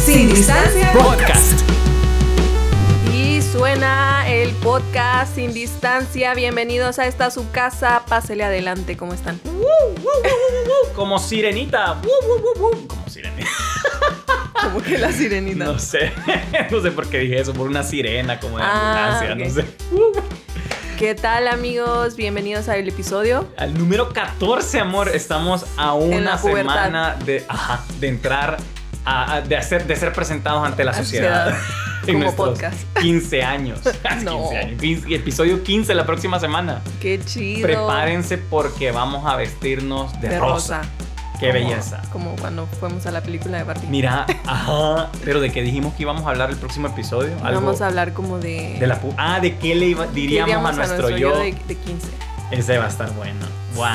Sin distancia Podcast. Y suena el podcast sin distancia. Bienvenidos a esta su casa. Pásele adelante, ¿cómo están? Como sirenita. Como sirenita. Como que la sirenita. No sé. No sé por qué dije eso. Por una sirena como de Ah, ambulancia. No sé. ¿Qué tal, amigos? Bienvenidos al episodio. Al número 14, amor. Estamos a una semana de, ajá, de entrar. A- a- de, hacer, de ser presentados ante la sociedad. En Como podcast. 15 años. 15 No. años. 15 episodio 15 la próxima semana. Qué chido. Prepárense porque vamos a vestirnos de, De rosa. rosa. Qué Como- belleza. Como cuando fuimos a la película de Barbie. Mira, ajá, pero de qué dijimos que íbamos a hablar el próximo episodio. Algo Vamos a hablar como de. de la pu- ah, de qué le iba- ¿qué diríamos a nuestro, yo. de, de 15. Ese va a estar bueno. Wow,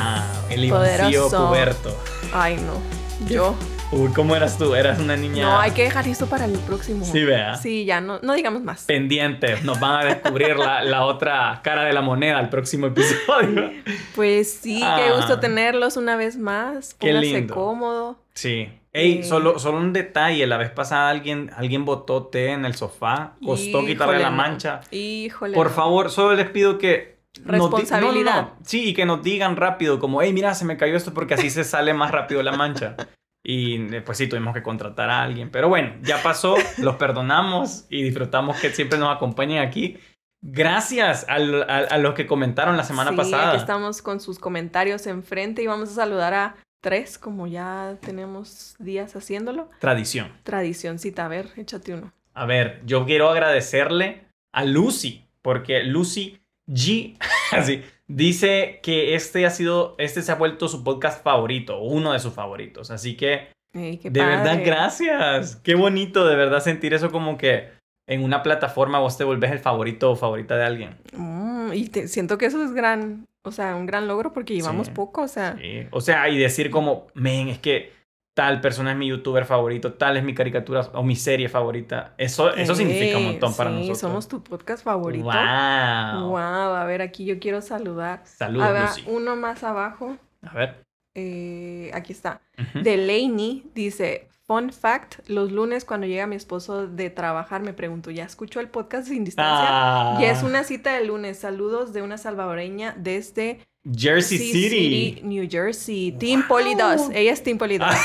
el Poderoso. puberto. Ay, no. Yo. Uy, ¿cómo eras tú? Eras una niña No, hay que dejar esto para el próximo. Sí, vea. Sí, ya no, no digamos más. pendiente. Nos van a descubrir la, la otra cara de la moneda el próximo episodio. Pues sí, Ah. qué gusto tenerlos una vez más. Qué Póngase lindo. cómodo. Sí. Ey, Eh. solo, solo un detalle. La vez pasada alguien, alguien botó té en el sofá. Costó quitarle la mancha. Híjole. Por favor, solo les pido que... Responsabilidad. no, no, no. Sí, y que nos digan rápido, como, hey, mira, se me cayó esto porque así se sale más rápido la mancha. Y eh, pues sí, tuvimos que contratar a alguien. Pero bueno, ya pasó, los perdonamos y disfrutamos que siempre nos acompañen aquí. Gracias al- a, a los que comentaron la semana sí, pasada. Aquí estamos con sus comentarios enfrente y vamos a saludar a tres, como ya tenemos días haciéndolo. Tradición. Tradicióncita, a ver, échate uno. A ver, yo quiero agradecerle a Lucy, porque Lucy G, así, dice que este ha sido, este se ha vuelto su podcast favorito, uno de sus favoritos. Así que, Ey, de verdad, gracias. Qué bonito, de verdad, sentir eso como que en una plataforma vos te volvés el favorito o favorita de alguien. Mm, y te- siento que eso es gran, o sea, un gran logro porque llevamos Sí. poco, o sea. Sí. O sea, y decir como, men, es que tal persona es mi youtuber favorito, tal es mi caricatura o mi serie favorita. Eso, eso significa un montón para sí, nosotros. somos tu podcast favorito. Wow. Wow, a ver, aquí yo quiero saludar. Saludos, a ver, Lucy. uno más abajo. A ver. eh, aquí está. Ujú. Delaney dice, fun fact, los lunes cuando llega mi esposo de trabajar me pregunto, ¿ya escuchó el podcast sin distancia? Ah, Ya es una cita de lunes. Saludos de una salvadoreña desde Jersey City. New Jersey. Team Poli 2. Ella es Team Poli 2. Ah,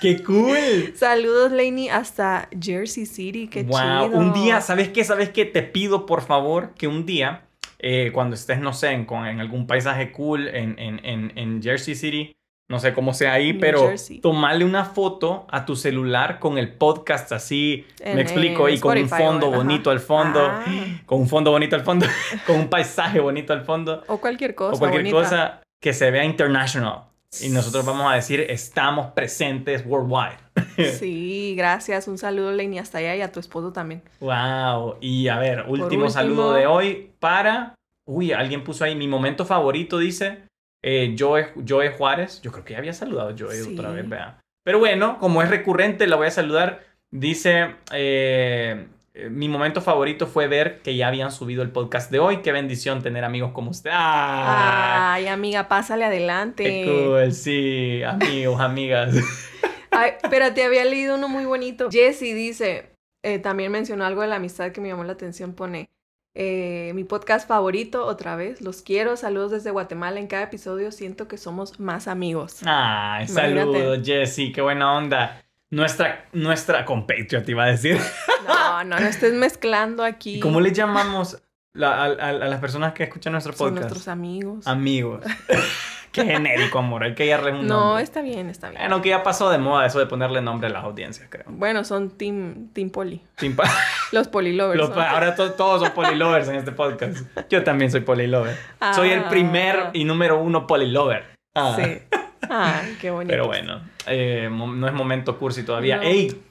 ¡Qué cool! Saludos, Laney, hasta Jersey City. Qué wow. chido. Un día, ¿sabes qué? ¿Sabes qué? Te pido, por favor, que un día, eh, cuando estés, no sé, en, algún paisaje cool en, en, en, en Jersey City, no sé cómo sea ahí, New pero Jersey. tomarle una foto a tu celular con el podcast así, En, me explico, y con un fondo bonito al fondo, Ah. con un fondo bonito al fondo, con un paisaje bonito al fondo, O cualquier cosa. o cualquier bonita. cosa que se vea international. Y nosotros vamos a decir, estamos presentes worldwide. Sí, gracias. Un saludo, Laney, hasta allá y a tu esposo también. Wow. Y a ver, último, último- saludo de hoy para. Uy, alguien puso ahí mi momento favorito, dice eh, Joe, Joe Juárez. Yo creo que ya había saludado a Joe Sí. otra vez, vea. Pero bueno, como es recurrente, la voy a saludar. Dice. eh, eh, mi momento favorito fue ver que ya habían subido el podcast de hoy. Qué bendición tener amigos como usted. ¡Ah! Ay, amiga, pásale adelante. ¡Qué cool! Sí, amigos, amigas. Ay, espérate, había leído uno muy bonito. Jesse dice, eh, también mencionó algo de la amistad que me llamó la atención. Pone, eh, mi podcast favorito, otra vez, los quiero, saludos desde Guatemala. En cada episodio siento que somos más amigos. Ay, saludos, Jessy, qué buena onda. Nuestra, nuestra compatriot, iba a decir. No, no, no estés mezclando aquí. ¿Y cómo le llamamos la- a, a- a las personas que escuchan nuestro Son podcast? nuestros amigos. Amigos. Qué genérico, amor. Hay que darle un no, nombre. está bien, está bien. Bueno, que ya pasó de moda eso de ponerle nombre a las audiencias, creo. Bueno, son Team, team Poli. Sin pa- Los polilovers. Los ¿no? ahora to- todos son polilovers en este podcast. Yo también soy polilover. Soy el Ah. primer y número uno polilover. Ah. Sí. Ay, qué bonito. Pero bueno, eh, no es momento cursi todavía. No. ¡Ey!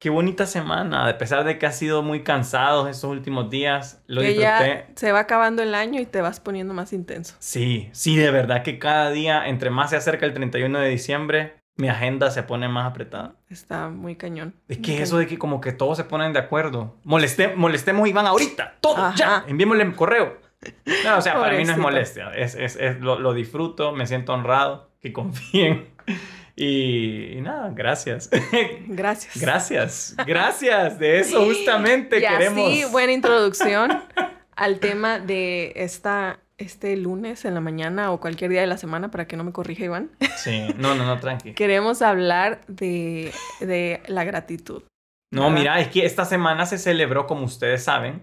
Qué bonita semana. A pesar de que ha sido muy cansados estos últimos días, lo que disfruté. ya se va acabando el año y te vas poniendo más intenso. Sí, sí, de verdad que cada día, entre más se acerca el 31 de diciembre, mi agenda se pone más apretada. Está muy cañón. Es Muy que cañón. eso de que como que todos se ponen de acuerdo. Moleste- molestemos a Iván ahorita, todos, Ajá. ya, enviémosle un correo. No, o sea, para mí no es molestia, es, es, es- lo, lo disfruto, me siento honrado, que confíen. Y, y nada, gracias. Gracias. Gracias, gracias. De eso justamente y queremos. así, buena introducción al tema de esta, este lunes en la mañana o cualquier día de la semana, para que no me corrija Iván. Sí, no, no, no, tranqui. Queremos hablar de, de la gratitud. No, ¿verdad? mira, es que esta semana se celebró, como ustedes saben,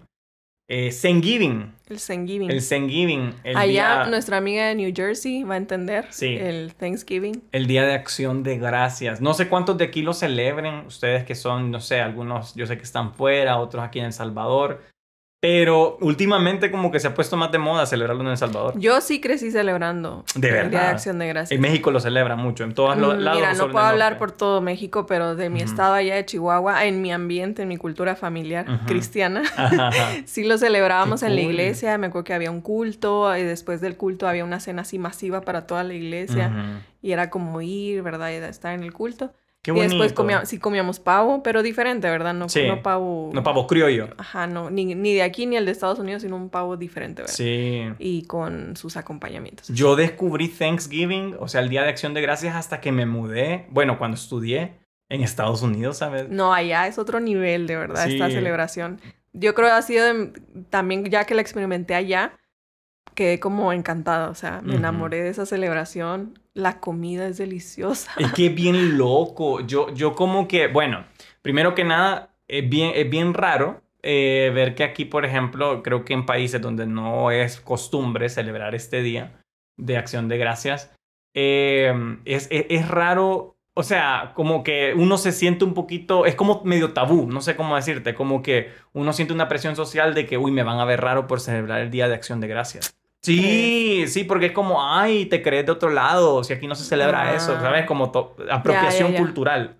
eh, Thanksgiving. El Thanksgiving. El Thanksgiving. El Allá día, nuestra amiga de New Jersey va a entender Sí. el Thanksgiving. el día de acción de gracias. No sé cuántos de aquí lo celebren. Ustedes que son, no sé, algunos yo sé que están fuera, otros aquí en El Salvador. Pero últimamente como que se ha puesto más de moda celebrarlo en El Salvador. Yo sí crecí celebrando De el Día de verdad. Acción de Gracias. En México lo celebran mucho, en todos los Mm, lados. Mira, no puedo hablar norte. por todo México, pero de mi estado allá de Chihuahua, en mi ambiente, en mi cultura familiar cristiana, Ajá, ajá. sí lo celebrábamos Qué en la iglesia. Me acuerdo que había un culto y después del culto había una cena así masiva para toda la iglesia y era como ir, ¿verdad? Y estar en el culto. Qué y bonito. después comía- sí comíamos pavo, pero diferente, ¿verdad? No, Sí. no pavo... No, pavo criollo. Ajá, no, ni, ni de aquí ni el de Estados Unidos, sino un pavo diferente, ¿verdad? Sí. Y con sus acompañamientos. Yo descubrí Thanksgiving, o sea, el Día de Acción de Gracias, hasta que me mudé, bueno, cuando estudié en Estados Unidos, ¿sabes? No, allá es otro nivel, de verdad, esta Sí. celebración. Yo creo que ha sido de- también, ya que la experimenté allá, quedé como encantada, o sea, me enamoré de esa celebración. La comida es deliciosa. Es que es bien loco. Yo, yo como que, bueno, primero que nada, es bien, es bien raro eh, ver que aquí, por ejemplo, creo que en países donde no es costumbre celebrar este día de acción de gracias, eh, es, es, es raro. O sea, como que uno se siente un poquito, es como medio tabú, no sé cómo decirte, como que uno siente una presión social de que, uy, me van a ver raro por celebrar el Día de Acción de Gracias. Sí, sí, porque es como, ay, te crees de otro lado, si aquí no se celebra Ah. eso, ¿sabes? Como apropiación ya. cultural.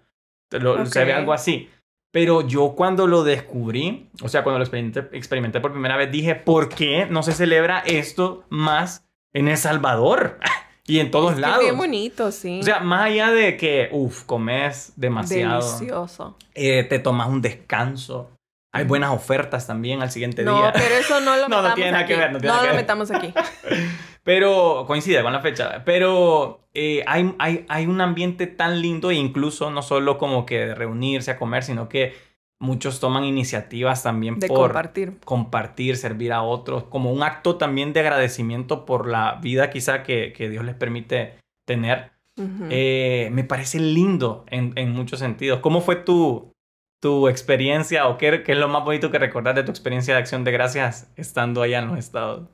Lo- Se ve algo así. Pero yo cuando lo descubrí, o sea, cuando lo experimenté, experimenté por primera vez, dije, ¿por qué no se celebra esto más en El Salvador? y en todos Es lados. bien bonito, sí. O sea, más allá de que, uff, comes demasiado, Delicioso. eh, te tomas un descanso, hay buenas ofertas también al siguiente No, día. pero eso no lo No, no metamos tiene nada aquí. que ver, no tiene nada que lo ver. metamos aquí. Pero coincide con la fecha. Pero eh, hay, hay, hay un ambiente tan lindo e incluso no solo como que reunirse a comer, sino que muchos toman iniciativas también De por compartir. compartir, servir a otros, como un acto también de agradecimiento por la vida quizá que, que Dios les permite tener. Ujú. Eh, me parece lindo en, en muchos sentidos. ¿Cómo fue tu, tu experiencia o qué, qué es lo más bonito que recordar de tu experiencia de acción de gracias estando allá en los estados?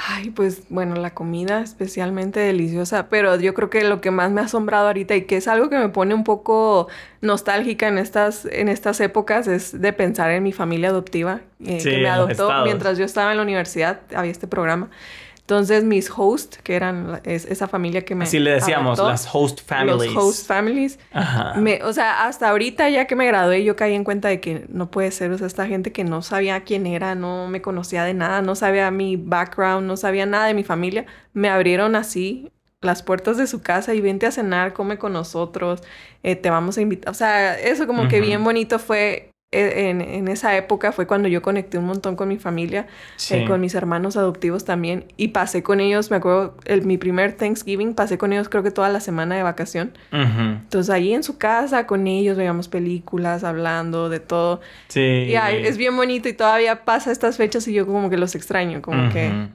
Ay, pues bueno, la comida especialmente deliciosa, pero yo creo que lo que más me ha asombrado ahorita y que es algo que me pone un poco nostálgica en estas, en estas épocas es de pensar en mi familia adoptiva, eh, Sí, que me adoptó mientras yo estaba en la universidad, había este programa. Entonces mis hosts, que eran es- esa familia que me Así le decíamos, las host families. los host families, Ajá. me, o sea, hasta ahorita ya que me gradué, yo caí en cuenta de que no puede ser, o sea, esta gente que no sabía quién era, no me conocía de nada, no sabía mi background, no sabía nada de mi familia, me abrieron así las puertas de su casa y vente a cenar, come con nosotros, eh, te vamos a invitar, o sea, eso como que bien bonito fue. Eh, En, en esa época fue cuando yo conecté un montón con mi familia, Sí. eh, con mis hermanos adoptivos también, y pasé con ellos, me acuerdo, el, mi primer Thanksgiving, pasé con ellos creo que toda la semana de vacación. Ujú. Entonces ahí en su casa con ellos veíamos películas, hablando de todo. Sí. Y es bien bonito y todavía pasa estas fechas y yo como que los extraño, como que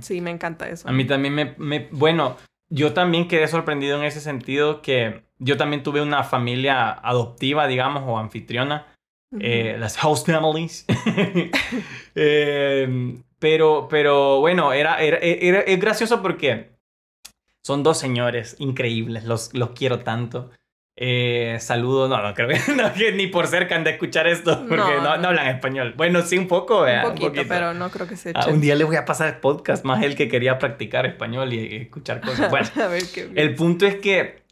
sí, me encanta eso. A mí también me, me- Bueno, yo también quedé sorprendido en ese sentido que yo también tuve una familia adoptiva, digamos, o anfitriona. Eh, las host families. Eh, pero, pero bueno, era, era, era- es gracioso porque son dos señores increíbles, los, los quiero tanto. Eh, saludos, no, no creo que, no, que ni por cerca han de escuchar esto porque No, no, no hablan español. Bueno, sí, un poco, vea, un poquito, pero no creo que se Ah, eche. un día le voy a pasar el podcast más el que quería practicar español y, y escuchar cosas. Bueno, a ver qué el punto es que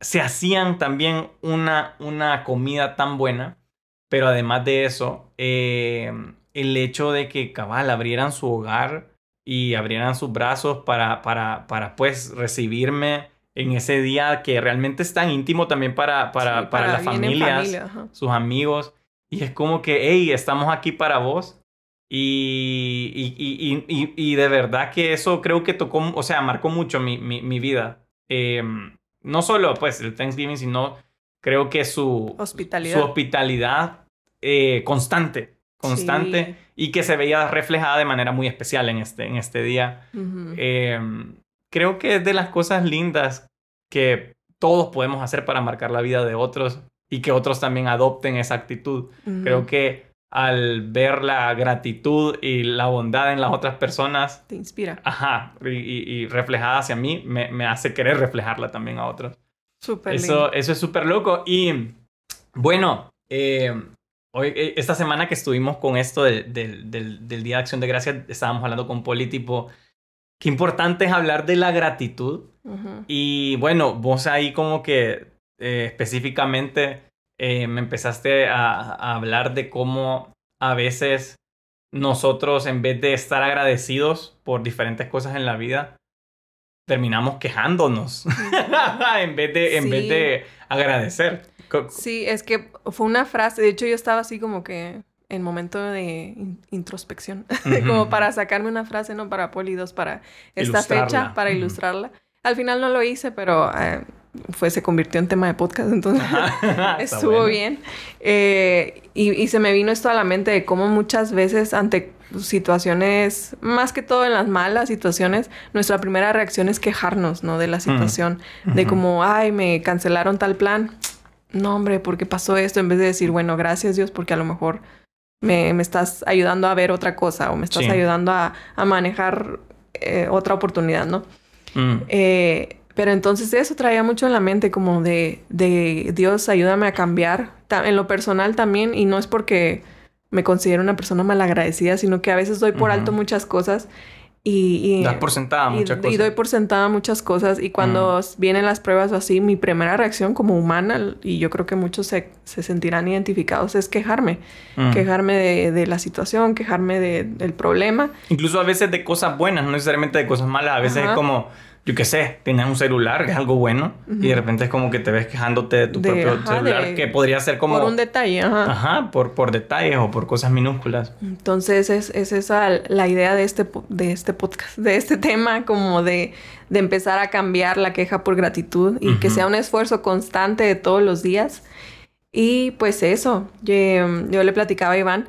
se hacían también una, una comida tan buena, pero además de eso, eh, el hecho de que cabal abrieran su hogar y abrieran sus brazos para, para, para pues recibirme en ese día que realmente es tan íntimo también para, para, Sí, para, las familias, familia, sus amigos. Y es como que, hey, estamos aquí para vos. Y, y, y, y, y- y de verdad que eso creo que tocó, o sea, marcó mucho mi, mi, mi vida. Eh, no solo pues el Thanksgiving, sino creo que su Hospitalidad. su hospitalidad eh, constante, constante Sí. y que se veía reflejada de manera muy especial en este, en este día. Ujú. Eh, creo que es de las cosas lindas que todos podemos hacer para marcar la vida de otros y que otros también adopten esa actitud. Ujú. Creo que al ver la gratitud y la bondad en las otras personas, Te inspira. ajá, y- y reflejada hacia mí, me, me hace querer reflejarla también a otros. Súper Eso, lindo. eso es súper loco. Y bueno, eh, hoy, eh, esta semana que estuvimos con esto del, del- del- del Día de Acción de Gracias, estábamos hablando con Poli, tipo, qué importante es hablar de la gratitud. Ujú. Y bueno, vos ahí como que eh, específicamente eh, me empezaste a, a hablar de cómo a veces nosotros en vez de estar agradecidos por diferentes cosas en la vida, terminamos quejándonos en vez de, en vez de agradecer. Sí, es que fue una frase, de hecho yo estaba así como que en momento de in- introspección, como para sacarme una frase, no para Polidos, para esta Ilustrarla. fecha, para ilustrarla. Al final no lo hice, pero eh, fue, se convirtió en tema de podcast, entonces estuvo bueno. bien. Eh, y, y se me vino esto a la mente de cómo muchas veces ante situaciones, más que todo en las malas situaciones, nuestra primera reacción es quejarnos, ¿no? De la situación, de como, ay, me cancelaron tal plan. No, hombre, ¿por qué pasó esto? En vez de decir, bueno, gracias Dios, porque a lo mejor me, me estás ayudando a ver otra cosa o me estás Sí. ayudando a, a manejar eh, otra oportunidad, ¿no? Mm, Eh, pero entonces eso traía mucho en la mente como de, de Dios, ayúdame a cambiar. En lo personal también, y no es porque me considero una persona malagradecida, sino que a veces doy por alto muchas cosas y... y das por sentada y, muchas y cosas. doy por sentada muchas cosas y cuando vienen las pruebas o así, mi primera reacción como humana, y yo creo que muchos se, se sentirán identificados, es quejarme. Mm. Quejarme de, de la situación, quejarme de- del problema. Incluso a veces de cosas buenas, no necesariamente de cosas malas. A veces Ajá. es como, yo qué sé, tienes un celular, que es algo bueno, y de repente es como que te ves quejándote de tu De- propio ajá, celular, de- que podría ser como... Por un detalle, ajá. Ajá, por, por detalles o por cosas minúsculas. Entonces es, es esa la idea de este, de este podcast, de este tema, como de, de empezar a cambiar la queja por gratitud y que Ujú. sea un esfuerzo constante de todos los días. Y pues eso, yo, yo le platicaba a Iván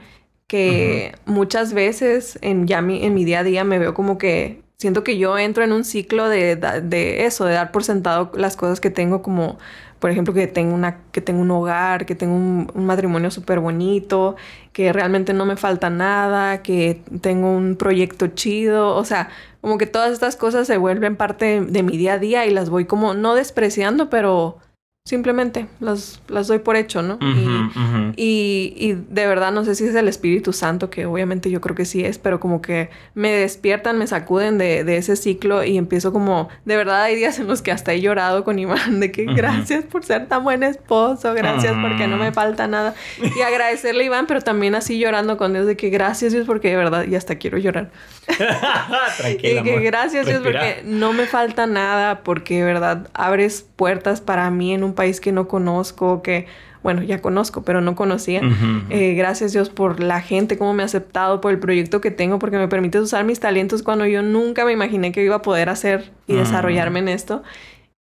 que muchas veces en, ya mi, en mi día a día me veo como que siento que yo entro en un ciclo de, de eso, de dar por sentado las cosas que tengo como, por ejemplo, que tengo, una, que tengo un hogar, que tengo un, un matrimonio súper bonito, que realmente no me falta nada, que tengo un proyecto chido, o sea, como que todas estas cosas se vuelven parte de mi día a día y las voy como no despreciando, pero simplemente las, las doy por hecho, ¿no? Y- Ujú, ujú. y, y de verdad no sé si es el Espíritu Santo, que obviamente yo creo que sí es, pero como que me despiertan, me sacuden de, de ese ciclo y empiezo como, de verdad hay días en los que hasta he llorado con Iván, de que Ujú. gracias por ser tan buen esposo, gracias porque no me falta nada. Y agradecerle a Iván, pero también así llorando con Dios de que gracias Dios porque de verdad y hasta quiero llorar. Tranquila, Y que gracias Dios porque no me falta nada, porque de verdad abres puertas para mí en un país que no conozco, que, bueno, ya conozco, pero no conocía. Eh, gracias Dios por la gente, cómo me ha aceptado, por el proyecto que tengo, porque me permite usar mis talentos cuando yo nunca me imaginé que iba a poder hacer y desarrollarme en esto.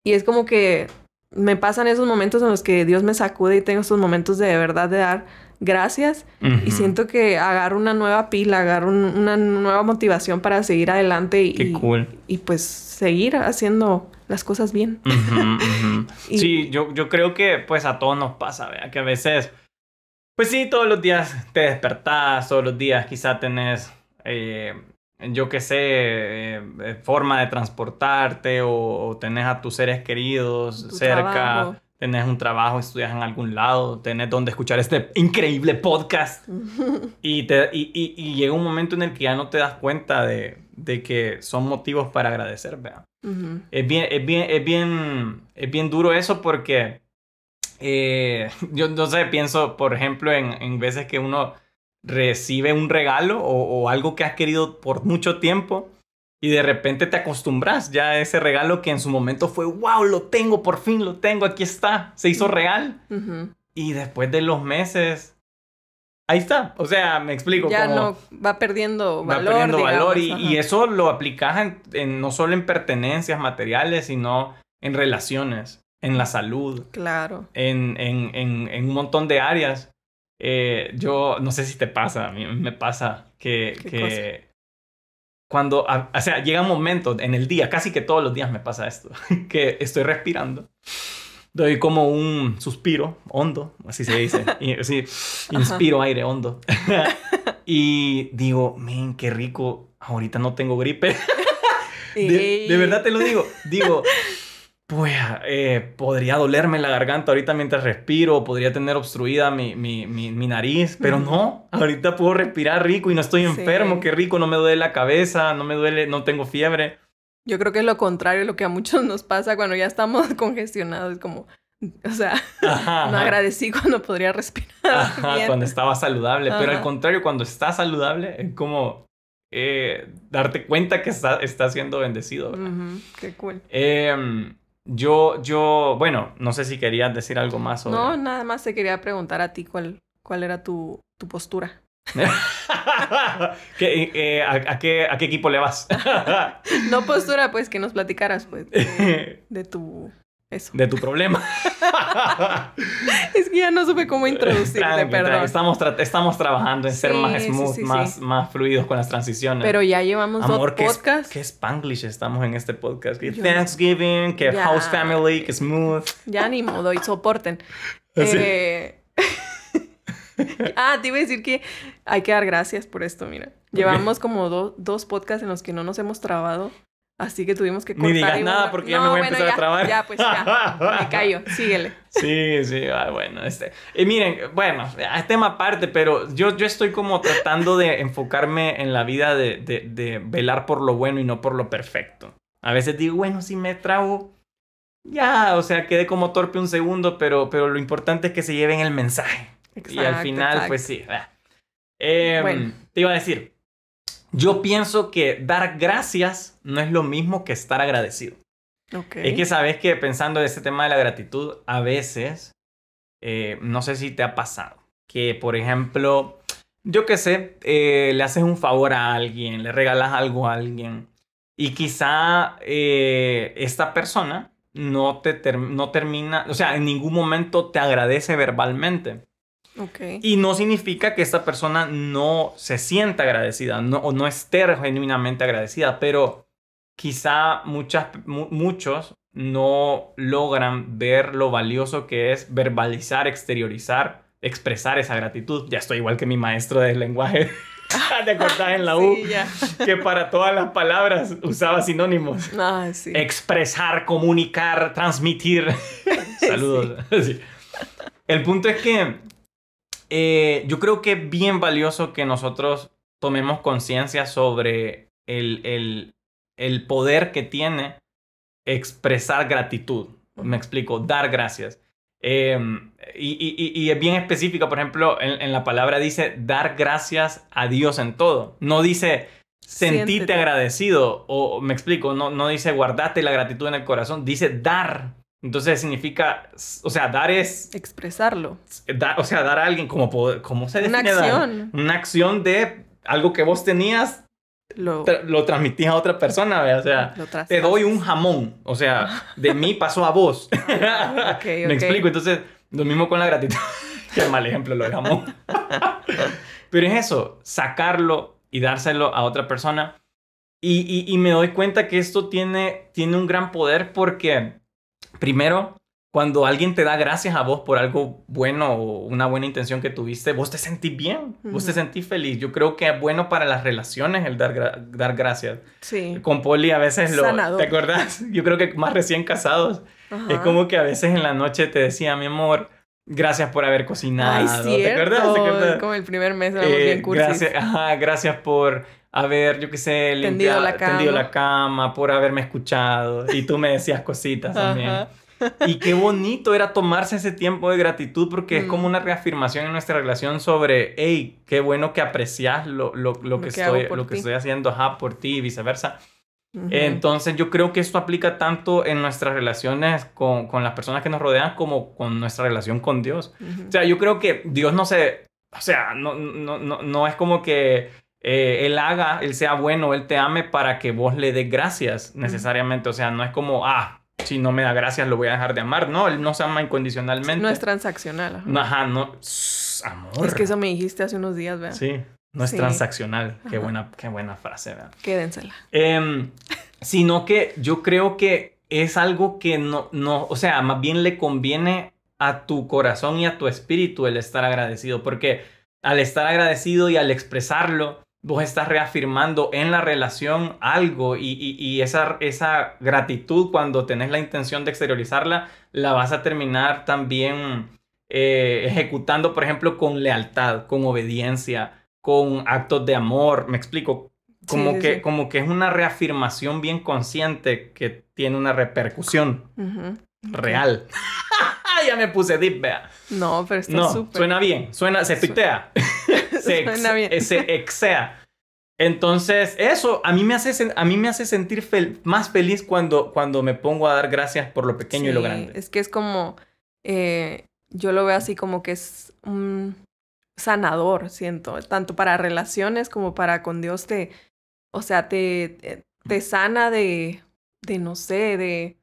Y es como que me pasan esos momentos en los que Dios me sacude y tengo esos momentos de, de verdad de dar gracias y siento que agarro una nueva pila, agarro un- una nueva motivación para seguir adelante y, Qué cool. y pues seguir haciendo las cosas bien. Y- Sí, yo, yo creo que pues a todos nos pasa, ¿verdad? Que a veces, pues sí, todos los días te despertás, todos los días quizá tenés, eh, yo qué sé, eh, eh, forma de transportarte o, o tenés a tus seres queridos Tu cerca, trabajo. Tenés un trabajo, estudias en algún lado, tenés donde escuchar este increíble podcast. Y, te, y, y- y llega un momento en el que ya no te das cuenta de, de que son motivos para agradecer, ¿verdad? Es bien, es bien, es bien, es bien duro eso porque eh, yo no sé, pienso, por ejemplo, en, en veces que uno recibe un regalo o, o algo que has querido por mucho tiempo y de repente te acostumbras ya a ese regalo que en su momento fue, wow, lo tengo, por fin lo tengo, aquí está, se hizo real. Y después de los meses, ahí está. O sea, me explico. Ya como- no va perdiendo va valor. perdiendo digamos, valor y, y eso lo aplicas en, en- no solo en pertenencias materiales, sino en relaciones. en la salud, Claro. en, en, en, un montón de áreas. Eh, yo no sé si te pasa, a mí me pasa que, ¿Qué que cuando, a- o sea, llega un momento en el día, casi que todos los días me pasa esto, que estoy respirando, doy como un suspiro hondo, así se dice, y, así, inspiro aire hondo, y digo, men, qué rico, ahorita no tengo gripe. De, de verdad te lo digo. Digo, pues eh, podría dolerme la garganta ahorita mientras respiro, podría tener obstruida mi, mi, mi, mi nariz, pero no, ahorita puedo respirar rico y no estoy Sí. enfermo, qué rico, no me duele la cabeza, no me duele, no tengo fiebre. Yo creo que es lo contrario de lo que a muchos nos pasa cuando ya estamos congestionados. Es como, o sea, Ajá, no ajá. agradecí cuando podría respirar Ajá, bien. cuando estaba saludable, pero al contrario, cuando estás saludable, es como eh, darte cuenta que está, estás siendo bendecido. ¿verdad? Ujú, Qué cool. Em, yo, yo, bueno, no sé si querías decir algo más sobre... No, nada más te quería preguntar a ti cuál, cuál era tu, tu postura. ¿Qué, eh, a, a qué, ¿A qué equipo le vas? No postura, pues que nos platicaras, pues, de, de tu... Eso. de tu problema. Es que ya no supe cómo introducirte, Tranqui, perdón. tranqui. Estamos, tra- estamos trabajando en ser más smooth, sí, sí. más, más fluidos con las transiciones. Pero ya llevamos Amor, dos ¿qué es, podcasts. ¿qué es Spanglish? Estamos en este podcast. Que Thanksgiving, que Ya. House Family, que Smooth. Ya ni modo, y soporten. Eh, ah, te iba a decir que hay que dar gracias por esto, mira. Llevamos como do- dos podcasts en los que no nos hemos trabado, así que tuvimos que Ni cortar. digas y nada porque ya No, me voy a bueno, empezar ya, a trabar. Ya, pues ya. Me callo, síguele. Sí, sí, ah, bueno, este. Y miren, bueno, es tema aparte, pero yo, yo estoy como tratando de enfocarme en la vida de, de, de velar por lo bueno y no por lo perfecto. A veces digo, bueno, si me trago, ya, o sea, quedé como torpe un segundo, pero, pero lo importante es que se lleven el mensaje. y al Exacto, final, exacto. pues sí. Eh, Bueno. Te iba a decir, yo pienso que dar gracias no es lo mismo que estar agradecido. Ok. Es que sabes que pensando en este tema de la gratitud, a veces, eh, no sé si te ha pasado, que por ejemplo, yo qué sé, eh, le haces un favor a alguien, le regalas algo a alguien y quizá eh, esta persona no te ter- no termina, o sea, en ningún momento te agradece verbalmente. Ok. Y no significa que esta persona no se sienta agradecida no, o no esté genuinamente agradecida, pero quizá muchas, mu- muchos no logran ver lo valioso que es verbalizar, exteriorizar, expresar esa gratitud. Ya estoy igual que mi maestro de lenguaje. ¿Te acordás en la U? Sí. Que para todas las palabras usaba sinónimos. Ah, sí. Expresar, comunicar, transmitir. Saludos. Sí. El punto es que eh, yo creo que es bien valioso que nosotros tomemos conciencia sobre el, el, el poder que tiene expresar gratitud. Me explico, dar gracias. Eh, y, y- y- y es bien específica, por ejemplo, en, en la palabra dice dar gracias a Dios en todo. No dice sentirte Siéntete. agradecido o me explico, no, no dice guardate la gratitud en el corazón, dice dar. Entonces significa, o sea, dar es, Expresarlo. da- o sea, dar a alguien como, poder- ¿cómo se Una define dar? acción. Una acción de algo que vos tenías, Lo, tra- lo transmitís a otra persona, ¿ve? o sea, te doy un jamón, o sea, de mí pasó a vos. Ok, Me ok. explico, entonces, lo mismo con la gratitud. Qué mal ejemplo lo del jamón. Pero es eso, sacarlo y dárselo a otra persona. Y, y- y me doy cuenta que esto tiene, tiene un gran poder porque, primero, cuando alguien te da gracias a vos por algo bueno o una buena intención que tuviste, vos te sentís bien, vos te sentís feliz. Yo creo que es bueno para las relaciones el dar, gra- dar gracias. Sí. Con Poli a veces lo... Sanador. ¿Te acordás? Yo creo que más recién casados. Es como que a veces en la noche te decía, mi amor, gracias por haber cocinado. Ay, ¿Te acuerdas? ¿Te acuerdas? Como el primer mes éramos Eh, bien cursis. gracias, ajá, gracias por haber, yo qué sé, Tendido limpiado, la cama. tendido la cama, por haberme escuchado. Y tú me decías cositas también. Ajá. Y qué bonito era tomarse ese tiempo de gratitud porque es Mm. como una reafirmación en nuestra relación sobre, hey, qué bueno que aprecias lo, lo, lo que, que hago estoy, lo que estoy haciendo ajá, por ti y viceversa. Ujú. Entonces yo creo que esto aplica tanto en nuestras relaciones con, con las personas que nos rodean como con nuestra relación con Dios. Ujú. O sea, yo creo que Dios no se... O sea, no, no, no, no es como que eh, Él haga, Él sea bueno, Él te ame para que vos le des gracias necesariamente. O sea, no es como, ah, si no me da gracias lo voy a dejar de amar. No, él no se ama incondicionalmente. No es transaccional. ajá. No, Ajá, no. Sss, Amor. Es que eso me dijiste hace unos días, ¿verdad? Sí, no es Sí. transaccional. Qué Ajá. buena, qué buena frase, ¿verdad? Quédensela. Em, sino que yo creo que es algo que no, no, o sea, más bien le conviene a tu corazón y a tu espíritu el estar agradecido, porque al estar agradecido y al expresarlo, vos estás reafirmando en la relación algo y, y- y esa, esa gratitud cuando tenés la intención de exteriorizarla, la vas a terminar también eh, ejecutando, por ejemplo, con lealtad, con obediencia, con actos de amor, me explico, como, Sí, sí, que, sí. como que es una reafirmación bien consciente que tiene una repercusión Ujú. real. ya me puse deep, vea. No, pero está No, súper. suena bien, suena, se Su- tuitea. se, ex- eh, se exea. Entonces, eso a mí me hace, a mí me hace sentir fel- más feliz cuando, cuando me pongo a dar gracias por lo pequeño y lo grande. Es que es como, eh, yo lo veo así como que es un sanador, siento, tanto para relaciones como para con Dios te, o sea, te, te, te sana de, de no sé, de,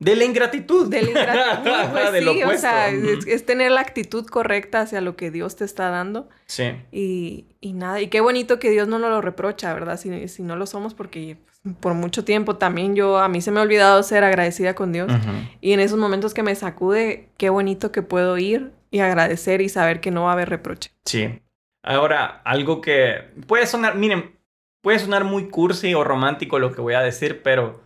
De la ingratitud. de la ingratitud, pues sí, o sea, es, es tener la actitud correcta hacia lo que Dios te está dando Sí. y, y nada, y qué bonito que Dios no nos lo reprocha, ¿verdad? Si, si no lo somos, porque por mucho tiempo también yo, a mí se me ha olvidado ser agradecida con Dios. Y en esos momentos que me sacude, qué bonito que puedo ir y agradecer y saber que no va a haber reproche. Sí. Ahora, algo que puede sonar, miren, puede sonar muy cursi o romántico lo que voy a decir, pero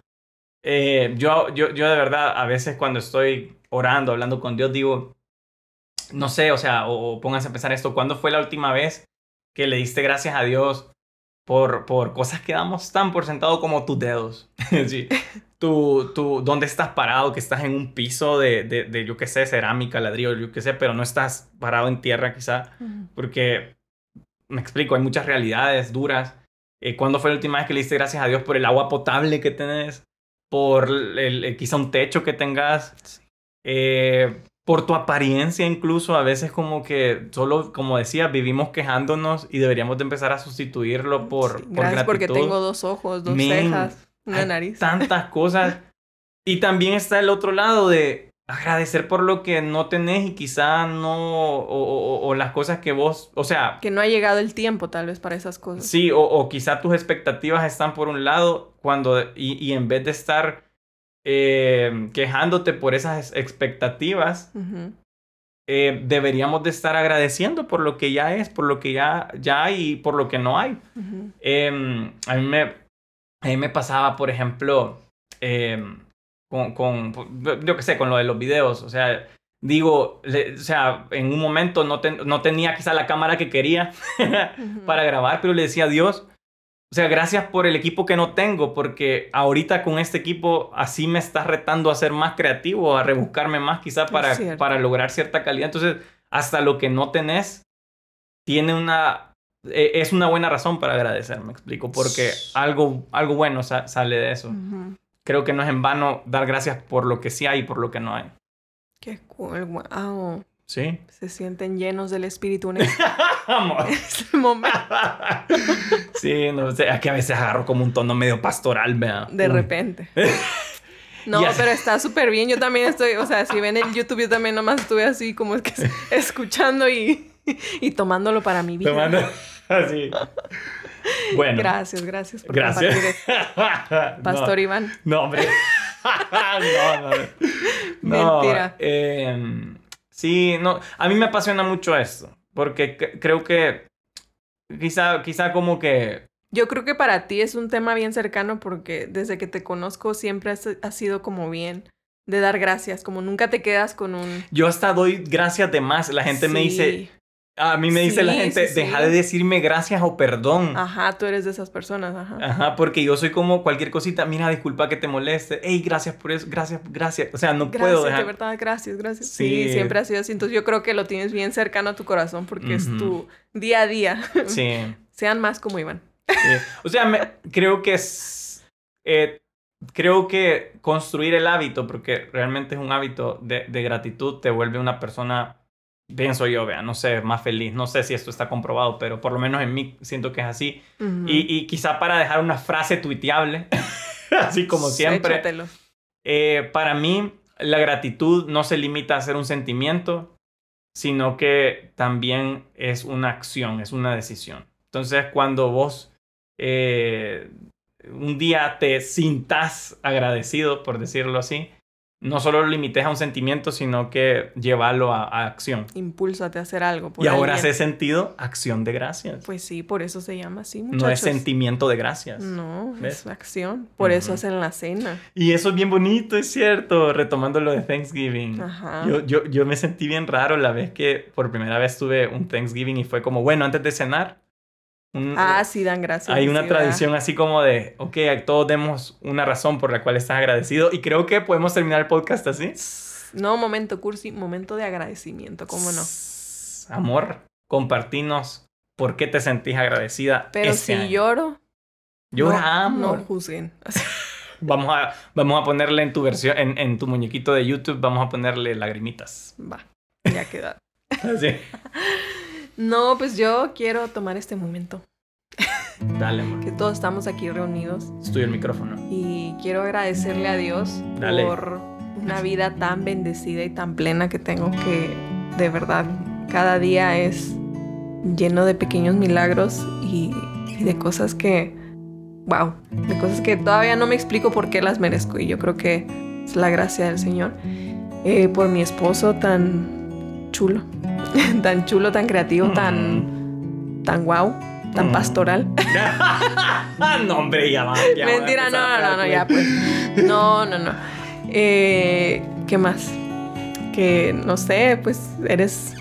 eh, yo, yo, yo de verdad a veces cuando estoy orando, hablando con Dios, digo, no sé, o sea, o, o pónganse a pensar esto, ¿cuándo fue la última vez que le diste gracias a Dios por, por cosas que damos tan por sentado como tus dedos? sí. Tú, tú, ¿dónde estás parado? Que estás en un piso de, de, de yo qué sé, cerámica, ladrillo, yo qué sé, pero no estás parado en tierra quizá porque me explico, hay muchas realidades duras. Eh, ¿Cuándo fue la última vez que le diste gracias a Dios por el agua potable que tenés? Por el, el- quizá un techo que tengas. Eh, por tu apariencia incluso. A veces como que solo, como decía, vivimos quejándonos y deberíamos de empezar a sustituirlo por, Sí, por Gracias porque gratitud. tengo dos ojos, dos Men, cejas, una nariz. Tantas cosas. Y también está el otro lado de agradecer por lo que no tenés y quizá no, o, o- o las cosas que vos, o sea, Que no ha llegado el tiempo tal vez para esas cosas. Sí, o, o quizá tus expectativas están por un lado cuando y, y en vez de estar eh, quejándote por esas expectativas, eh, deberíamos de estar agradeciendo por lo que ya es, por lo que ya, ya hay y por lo que no hay. Em, a, mí me, a mí me pasaba, por ejemplo, em, con, con, yo qué sé, con lo de los videos, o sea, digo, le- o sea, en un momento no, ten- no tenía quizá la cámara que quería para grabar, pero le decía a Dios, o sea, gracias por el equipo que no tengo, porque ahorita con este equipo así me estás retando a ser más creativo, a rebuscarme más quizá para, para lograr cierta calidad. Entonces, hasta lo que no tenés tiene una... eh, Es una buena razón para agradecer, me explico, porque algo, algo bueno sa- sale de eso. Creo que no es en vano dar gracias por lo que sí hay y por lo que no hay. Qué cool, wow. ¿Sí? Se sienten llenos del espíritu en este este momento. sí, no sé, aquí a veces agarro como un tono medio pastoral, vea. De Uy. repente. No, Ya. pero está súper bien. Yo también estoy, o sea, si ven el YouTube, yo también nomás estuve así como es que es- escuchando y, y tomándolo para mi vida. Tomando así. Bueno. Gracias, gracias por Gracias. compartir. Pastor Iván. No, no, hombre. no, no. no. Mentira. em, sí, no. A mí me apasiona mucho esto. Porque creo que quizá, quizá como que. Yo creo que para ti es un tema bien cercano porque desde que te conozco siempre has, has sido como bien de dar gracias, como nunca te quedas con un... Yo hasta doy gracias de más. La gente me dice. A mí me dice la gente, sí, deja de decirme gracias o perdón. Ajá, tú eres de esas personas, ajá. Ajá, porque yo soy como cualquier cosita, mira, disculpa que te moleste, hey, gracias por eso, gracias, gracias, o sea, no Gracias, puedo de dejar. verdad, gracias, gracias. Sí. Siempre ha sido así. Entonces yo creo que lo tienes bien cercano a tu corazón porque es tu día a día. Sí, Sean más como Iván. O sea, me- creo que es, eh, creo que construir el hábito, porque realmente es un hábito de, de gratitud, te vuelve una persona, pienso yo, vea, no sé, más feliz, no sé si esto está comprobado, pero por lo menos en mí siento que es así. Ujú. Y, y quizá para dejar una frase tuiteable, así como siempre. Eh, para mí, la gratitud no se limita a ser un sentimiento, sino que también es una acción, es una decisión. Entonces, cuando vos eh, un día te sintas agradecido, por decirlo así, no solo lo limites a un sentimiento, sino que llevarlo a, acción. Impúlsate a hacer algo. y ahora hace sentido acción de gracias. Pues sí, por eso se llama así, muchachos. No es sentimiento de gracias. No, es acción. Por eso hacen la cena. Y eso es bien bonito, es cierto. Retomando lo de Thanksgiving. Ajá. Yo, yo, yo me sentí bien raro la vez que por primera vez tuve un Thanksgiving y fue como, bueno, antes de cenar, ah, sí, dan gracias. Hay una tradición así como de, ok, todos demos una razón por la cual estás agradecido y creo que podemos terminar el podcast así. No, momento cursi, momento de agradecimiento, ¿cómo no? Amor, compartinos por qué te sentís agradecida. Pero este si lloro, lloramos. No, no juzguen. vamos, a, vamos a ponerle en tu versión, en, en tu muñequito de YouTube, vamos a ponerle lagrimitas. Va, ya queda. Así. No, pues yo quiero tomar este momento. Dale, amor. Que todos estamos aquí reunidos. Estoy el micrófono. Y quiero agradecerle a Dios por una vida tan bendecida y tan plena que tengo que de verdad cada día es lleno de pequeños milagros y, de cosas que, wow, de cosas que todavía no me explico por qué las merezco y yo creo que es la gracia del Señor. Eh, por mi esposo tan chulo, tan chulo, tan creativo, tan, tan guau, tan mm. pastoral. no, hombre, ya va. Mentira, no, no, no, ya pues. No, no, no. Eh, ¿Qué más? Que no sé, pues eres.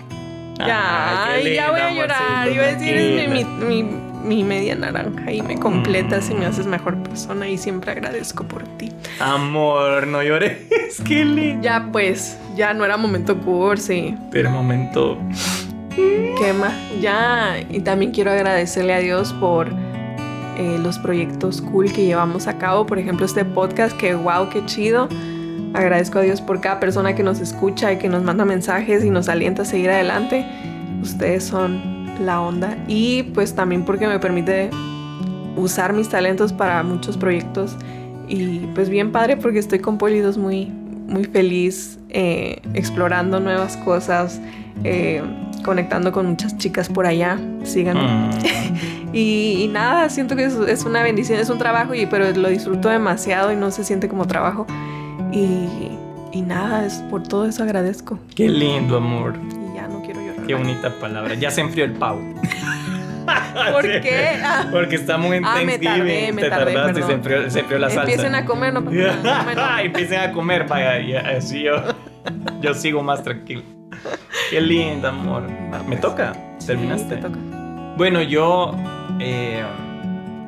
Ya, ya voy a llorar. Iba a decir, eres mi, mi, mi, media naranja y me completas y me haces mejor persona y siempre agradezco por ti. Amor, no llores, lindo. Ya pues, ya no era momento cursi. Era momento... ¿Qué más? Ya, y también quiero agradecerle a Dios por eh, los proyectos cool que llevamos a cabo. Por ejemplo, este podcast, que wow, qué chido. Agradezco a Dios por cada persona que nos escucha y que nos manda mensajes y nos alienta a seguir adelante. Ustedes son la onda. Y pues también porque me permite usar mis talentos para muchos proyectos. Y pues bien padre porque estoy con Polidos muy, muy feliz eh, explorando nuevas cosas, eh, conectando con muchas chicas por allá. Sigan. Mm. y, nada, siento que es, una bendición, es un trabajo, y, pero lo disfruto demasiado y no se siente como trabajo. Y, y nada, es, por todo eso agradezco. Qué lindo, amor. Qué bonita palabra. Ya se enfrió el pau. ¿Por qué? Ah. Porque estamos en ah, Thanksgiving. Me te tardaste y se enfrió, se enfrió la salsa. Empiecen a comer, no pasa nada. Empiecen a comer, vaya. así yo, yo sigo más tranquilo. Qué linda, amor. ¿Me toca? ¿Terminaste? Sí, te toca. Bueno, yo eh,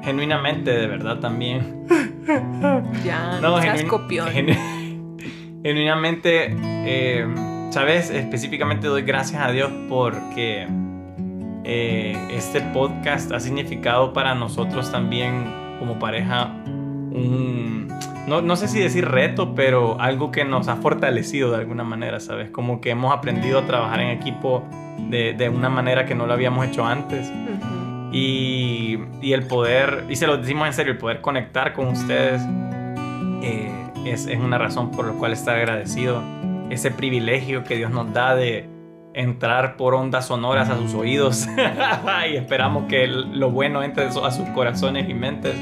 genuinamente, de verdad también. Ya, no, seas copión. genuinamente, eh, ¿sabes? Específicamente doy gracias a Dios porque eh, este podcast ha significado para nosotros también como pareja un, no, sé si decir reto, pero algo que nos ha fortalecido de alguna manera, ¿sabes? Como que hemos aprendido a trabajar en equipo de, una manera que no lo habíamos hecho antes. y, el poder, y se lo decimos en serio, el poder conectar con ustedes eh, es, es una razón por la cual estar agradecido. Ese privilegio que Dios nos da de, entrar por ondas sonoras a sus oídos y esperamos que lo bueno entre a sus corazones y mentes.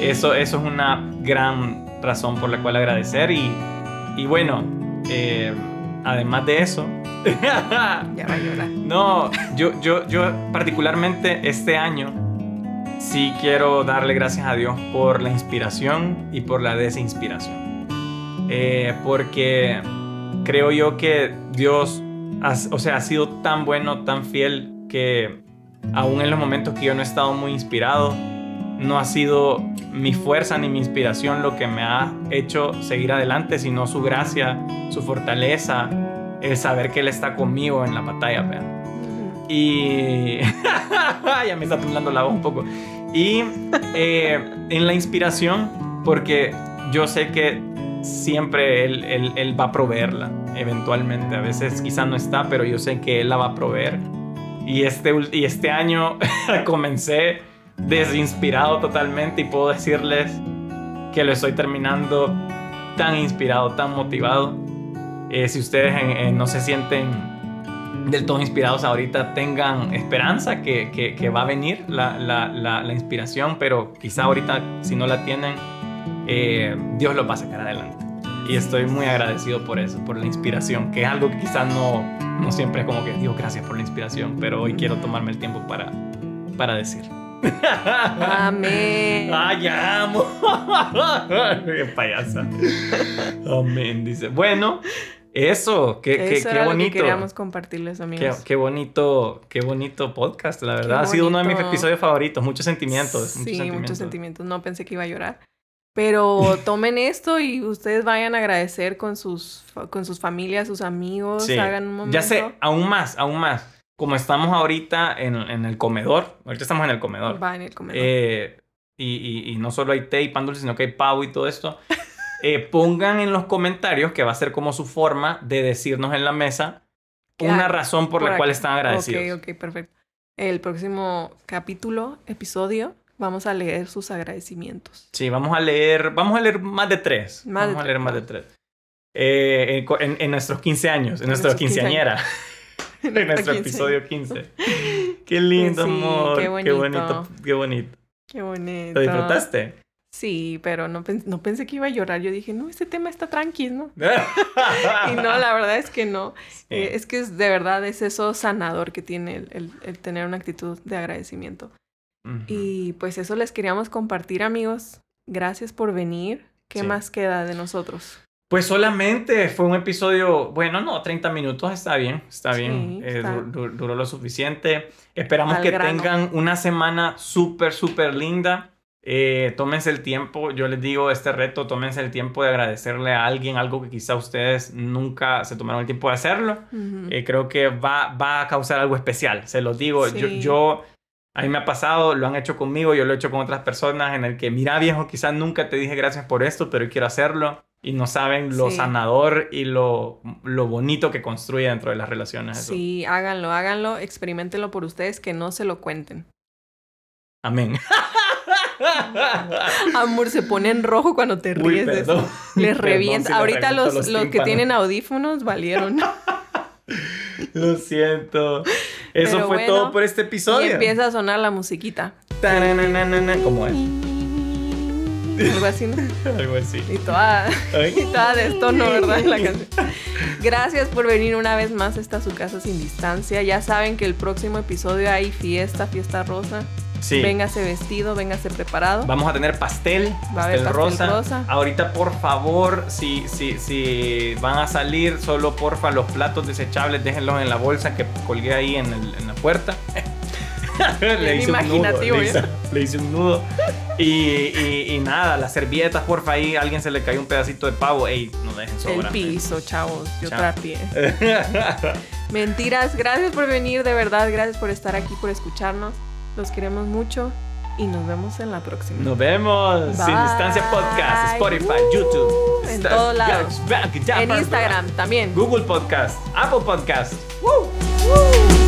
Eso, eso es una gran razón por la cual agradecer y, y bueno, eh, además de eso... ya va a llorar. No, yo, yo, yo particularmente este año sí quiero darle gracias a Dios por la inspiración y por la desinspiración. Eh, porque creo yo que Dios o sea, ha sido tan bueno, tan fiel que aún en los momentos que yo no he estado muy inspirado, no ha sido mi fuerza ni mi inspiración lo que me ha hecho seguir adelante, sino su gracia, su fortaleza, el saber que Él está conmigo en la batalla, vean. Y ya me está temblando la voz un poco. Y eh, en la inspiración, porque yo sé que siempre él, él, va a proveerla, eventualmente. A veces quizá no está, pero yo sé que Él la va a proveer. Y este, y este año comencé desinspirado totalmente y puedo decirles que lo estoy terminando tan inspirado, tan motivado. Eh, si ustedes no se sienten del todo inspirados ahorita, tengan esperanza que, que, va a venir la, la, la, inspiración, pero quizá ahorita si no la tienen, Dios lo va a sacar adelante. Y estoy muy agradecido por eso, por la inspiración, que es algo que quizás no, no siempre es como que digo gracias por la inspiración, pero hoy quiero tomarme el tiempo para, para decir. Amén. Ay, amo. Qué payasa. Amén, dice. Bueno, eso, qué, qué, qué bonito. queríamos compartirles, amigos. Qué, bonito, qué bonito podcast, la verdad. Ha sido uno de mis episodios favoritos. Muchos sentimientos. Sí, muchos sentimientos. No pensé que iba a llorar. Pero tomen esto y ustedes vayan a agradecer con sus, con sus familias, sus amigos. Hagan un momento. Ya sé, aún más, aún más como estamos ahorita en, en, el comedor, ahorita estamos en el comedor. Va en el comedor. Eh, y, y, no solo hay té y pan dulce, sino que hay pavo y todo esto. Eh, pongan en los comentarios, que va a ser como su forma de decirnos en la mesa, una razón por, la cual están agradecidos. Ok, ok, perfecto. El próximo capítulo, episodio, vamos a leer sus agradecimientos. Sí, vamos a leer, vamos a leer más de tres. vamos a leer más de tres. Eh, en, en, nuestros 15 años, en, nuestra quinceañera. en nuestro episodio 15. Qué lindo, amor. Qué bonito. qué bonito. Qué bonito. ¿Lo disfrutaste? Sí, pero no, no pensé que iba a llorar. Yo dije, no, este tema está tranquilo, ¿no? y no, la verdad es que no. Eh, es que es, de verdad es eso sanador que tiene el, el, tener una actitud de agradecimiento. Y pues eso les queríamos compartir, amigos. Gracias por venir. ¿Qué más queda de nosotros? Pues solamente fue un episodio, bueno, no, 30 minutos está bien, está bien, eh, duró lo suficiente. Esperamos que tengan una semana súper, súper linda. Eh, tómense el tiempo, yo les digo este reto, tómense el tiempo de agradecerle a alguien algo que quizá ustedes nunca se tomaron el tiempo de hacerlo. Eh, creo que va, va a causar algo especial, se los digo. Yo, yo, a mí me ha pasado, lo han hecho conmigo, yo lo he hecho con otras personas en el que, mira viejo, quizás nunca te dije gracias por esto, pero quiero hacerlo y no saben lo sanador y lo, lo, bonito que construye dentro de las relaciones. Sí, háganlo, háganlo, experimentenlo por ustedes, que no se lo cuenten. Amén. Amor, se pone en rojo cuando te ríes de eso. Les revienta. Ahorita los, los, que tienen audífonos valieron. Lo siento. Eso fue todo por este episodio. Y empieza a sonar la musiquita. ¿Cómo es? Algo así, ¿no? Algo así. Y toda, y toda de tono, ¿verdad? La canción. Gracias por venir una vez más. Esta a su casa sin distancia. Ya saben que el próximo episodio hay fiesta, fiesta rosa. Sí. Véngase vestido, véngase preparado. Vamos a tener pastel, Va pastel, a pastel rosa. Ahorita, por favor, si, si, si van a salir, solo porfa, los platos desechables déjenlos en la bolsa que colgué ahí en, en la puerta. le, hice imaginativo, un nudo, le, hice, un nudo. Y, y, nada, las servilletas, porfa, ahí alguien se le cayó un pedacito de pavo. Ey, no dejen sobrar. El piso, chavos. Yo trapié. Mentiras. Gracias por venir, de verdad. Gracias por estar aquí, por escucharnos. Los queremos mucho y nos vemos en la próxima. Nos vemos. Sin Distancia Podcast, Spotify, YouTube. En todos lados. En Instagram también. Google Podcast, Apple Podcast. Woo.